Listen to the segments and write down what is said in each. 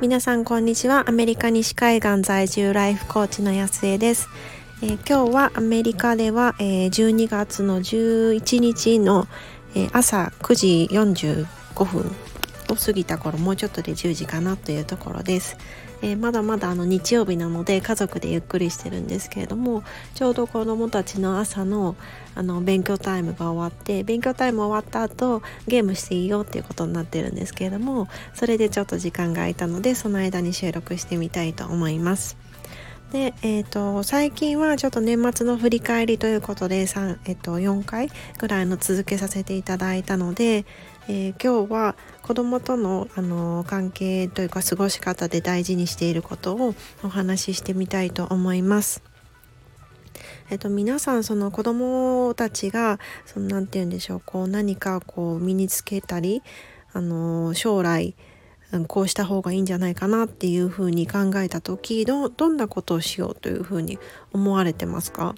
皆さんこんにちは。アメリカ西海岸在住ライフコーチの安江です、えー、今日はアメリカでは、えー、12月の11日の、えー、朝9時45分を過ぎた頃もうちょっとで10時かなというところです、えー、まだまだあの日曜日なので家族でゆっくりしてるんですけれどもちょうど子どもたちの朝のあの勉強タイムが終わって勉強タイム終わった後ゲームしていいよっていうことになってるんですけれどもそれでちょっと時間が空いたのでその間に収録してみたいと思います。で、えーと、最近はちょっと年末の振り返りということで3、えーと、4回ぐらいの続けさせていただいたので、えー、今日は子供との、あの関係というか過ごし方で大事にしていることをお話ししてみたいと思います。えっと、皆さんその子供たちがその何て言うんでしょうこう何かこう身につけたりあの将来こうした方がいいんじゃないかなっていうふうに考えた時どどんなことをしようというふうに思われてますか？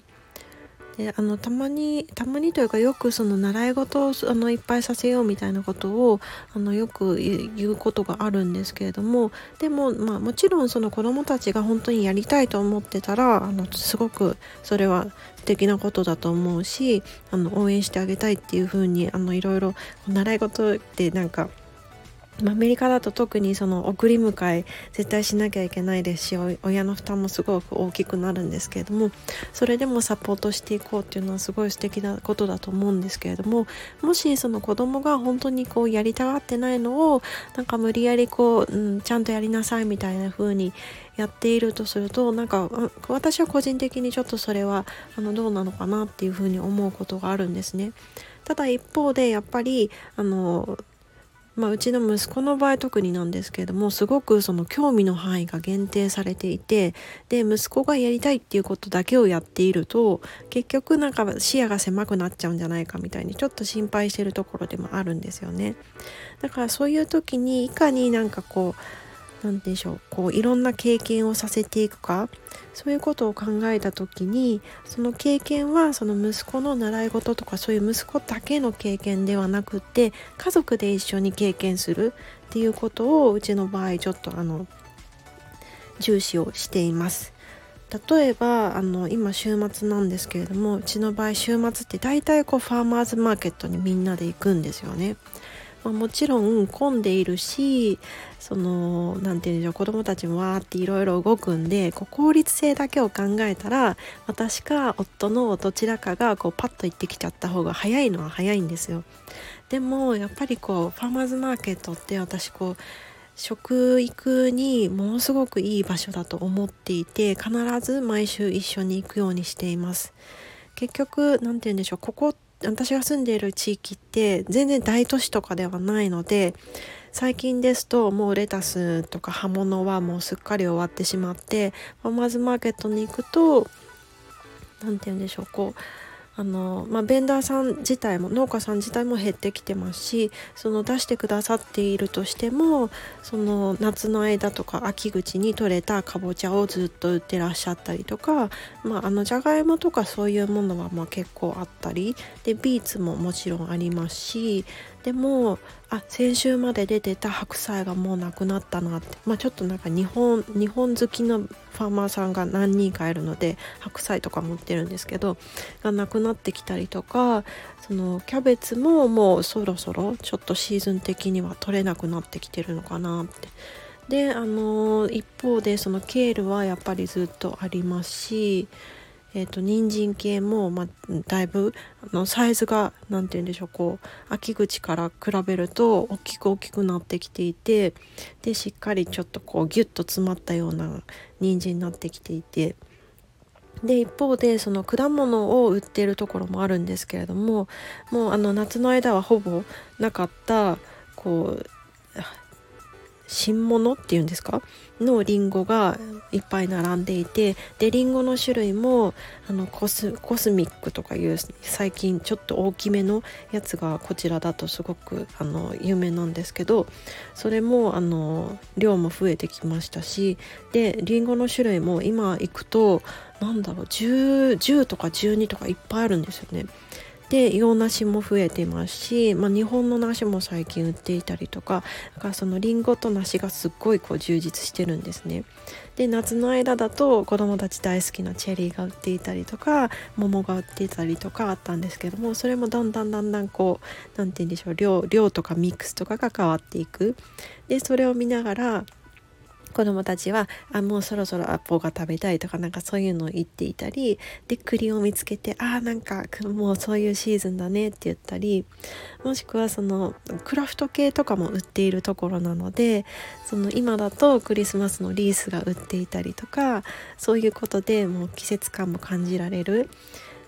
であのたまにたまにというかよくその習い事をあのいっぱいさせようみたいなことをあのよく言うことがあるんですけれどもでも、まあ、もちろんその子どもたちが本当にやりたいと思ってたらあのすごくそれは素敵なことだと思うしあの応援してあげたいっていうふうにあのいろいろ習い事ってなんかアメリカだと特にその送り迎え絶対しなきゃいけないですし親の負担もすごく大きくなるんですけれどもそれでもサポートしていこうっていうのはすごい素敵なことだと思うんですけれどももしその子供が本当にこうやりたがってないのをなんか無理やりこう、うん、ちゃんとやりなさいみたいな風にやっているとするとなんか私は個人的にちょっとそれはあのどうなのかなっていう風に思うことがあるんですね。ただ一方でやっぱりあのまあ、うちの息子の場合特になんですけれどもすごくその興味の範囲が限定されていてで息子がやりたいっていうことだけをやっていると結局なんか視野が狭くなっちゃうんじゃないかみたいにちょっと心配してるところでもあるんですよね。だからそういう時にいかになんかこう何でしょうこういろんな経験をさせていくかそういうことを考えた時にその経験はその息子の習い事とかそういう息子だけの経験ではなくて家族で一緒に経験するっていうことをうちの場合ちょっとあの重視をしています。例えばあの今週末なんですけれどもうちの場合週末って大体こうファーマーズマーケットにみんなで行くんですよね。まあ、もちろん混んでいるしその何て言うんでしょう子どもたちもわーっていろいろ動くんでこう効率性だけを考えたら私か夫のどちらかがこうパッと行ってきちゃった方が早いのは早いんですよ。でもやっぱりこうファーマーズマーケットって私こう食育にものすごくいい場所だと思っていて必ず毎週一緒に行くようにしています。結局何て言うんでしょうここ私が住んでいる地域って全然大都市とかではないので最近ですともうレタスとか葉物はもうすっかり終わってしまってファーマーズマーケットに行くと何て言うんでしょうこうあの、まあ、ベンダーさん自体も農家さん自体も減ってきてますしその出してくださっているとしてもその夏の間とか秋口に採れたかぼちゃをずっと売ってらっしゃったりとか、まあ、あのじゃがいもとかそういうものはま結構あったりでビーツももちろんありますしでもあ先週まで出てた白菜がもうなくなったなって、まあ、ちょっとなんか日本日本好きのファーマーさんが何人かいるので白菜とか持ってるんですけどがなくなってきたりとかそのキャベツももうそろそろちょっとシーズン的には取れなくなってきてるのかなって。であの一方でそのケールはやっぱりずっとありますしえーと、人参系も、ま、だいぶあのサイズが何て言うんでしょうこう秋口から比べると大きく大きくなってきていてでしっかりちょっとこうギュッと詰まったような人参になってきていて。で一方でその果物を売ってるところもあるんですけれどももうあの夏の間はほぼなかったこう新物っていうんですか？のリンゴがいっぱい並んでいてでリンゴの種類もあのコスコスミックとかいう最近ちょっと大きめのやつがこちらだとすごくあの有名なんですけどそれもあの量も増えてきましたしでリンゴの種類も今行くと何だろう 10, 10とか12とかいっぱいあるんですよね。で洋梨も増えてますし、まあ、日本の梨も最近売っていたりとかだからそのりんごと梨がすっごいこう充実してるんですね。で夏の間だと子どもたち大好きなチェリーが売っていたりとか桃が売っていたりとかあったんですけどもそれもだんだんだんだんこう何て言うんでしょう量量とかミックスとかが変わっていくでそれを見ながら子供たちはあもうそろそろアポが食べたいとかなんかそういうのを言っていたりで栗を見つけてあなんかもうそういうシーズンだねって言ったりもしくはそのクラフト系とかも売っているところなのでその今だとクリスマスのリースが売っていたりとかそういうことでもう季節感も感じられる。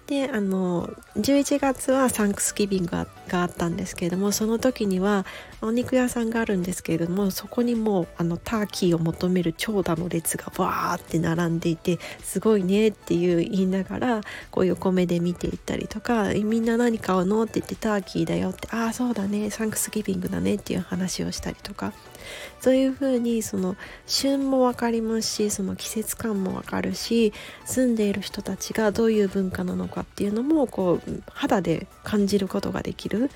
であの11月はサンクスギビングがあったんですけれどもその時にはお肉屋さんがあるんですけれどもそこにもうあのターキーを求める長蛇の列がわーって並んでいてすごいねっていう言いながらこう横目で見ていったりとかみんな何買うの？って言ってターキーだよってああそうだね。サンクスギビングだねっていう話をしたりとかそういうふうにその旬も分かりますしその季節感も分かるし住んでいる人たちがどういう文化なのかっていうのもこう肌で感じることができる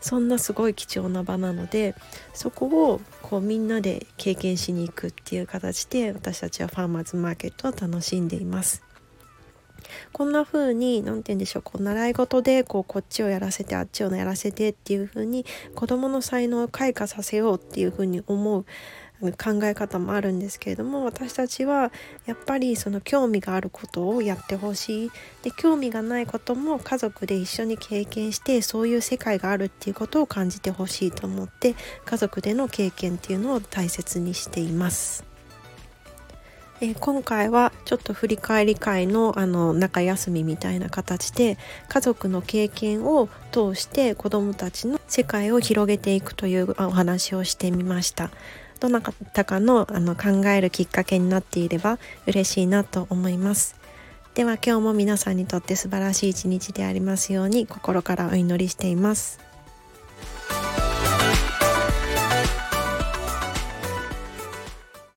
そんなすごい貴重な場なのででそこをこうみんなで経験しに行くっていう形で私たちはファーマーズマーケットを楽しんでいます。こんな風に何て言うんでしょうこう習い事でこうこっちをやらせてあっちをやらせてっていう風に子どもの才能を開花させようっていう風に思う考え方もあるんですけれども私たちはやっぱりその興味があることをやってほしいで興味がないことも家族で一緒に経験してそういう世界があるっていうことを感じてほしいと思って家族での経験っていうのを大切にしています。え、今回はちょっと振り返り会のあの中休みみたいな形で家族の経験を通して子どもたちの世界を広げていくというお話をしてみました。どなたかのあの考えるきっかけになっていれば嬉しいなと思います。では今日も皆さんにとって素晴らしい一日でありますように心からお祈りしています。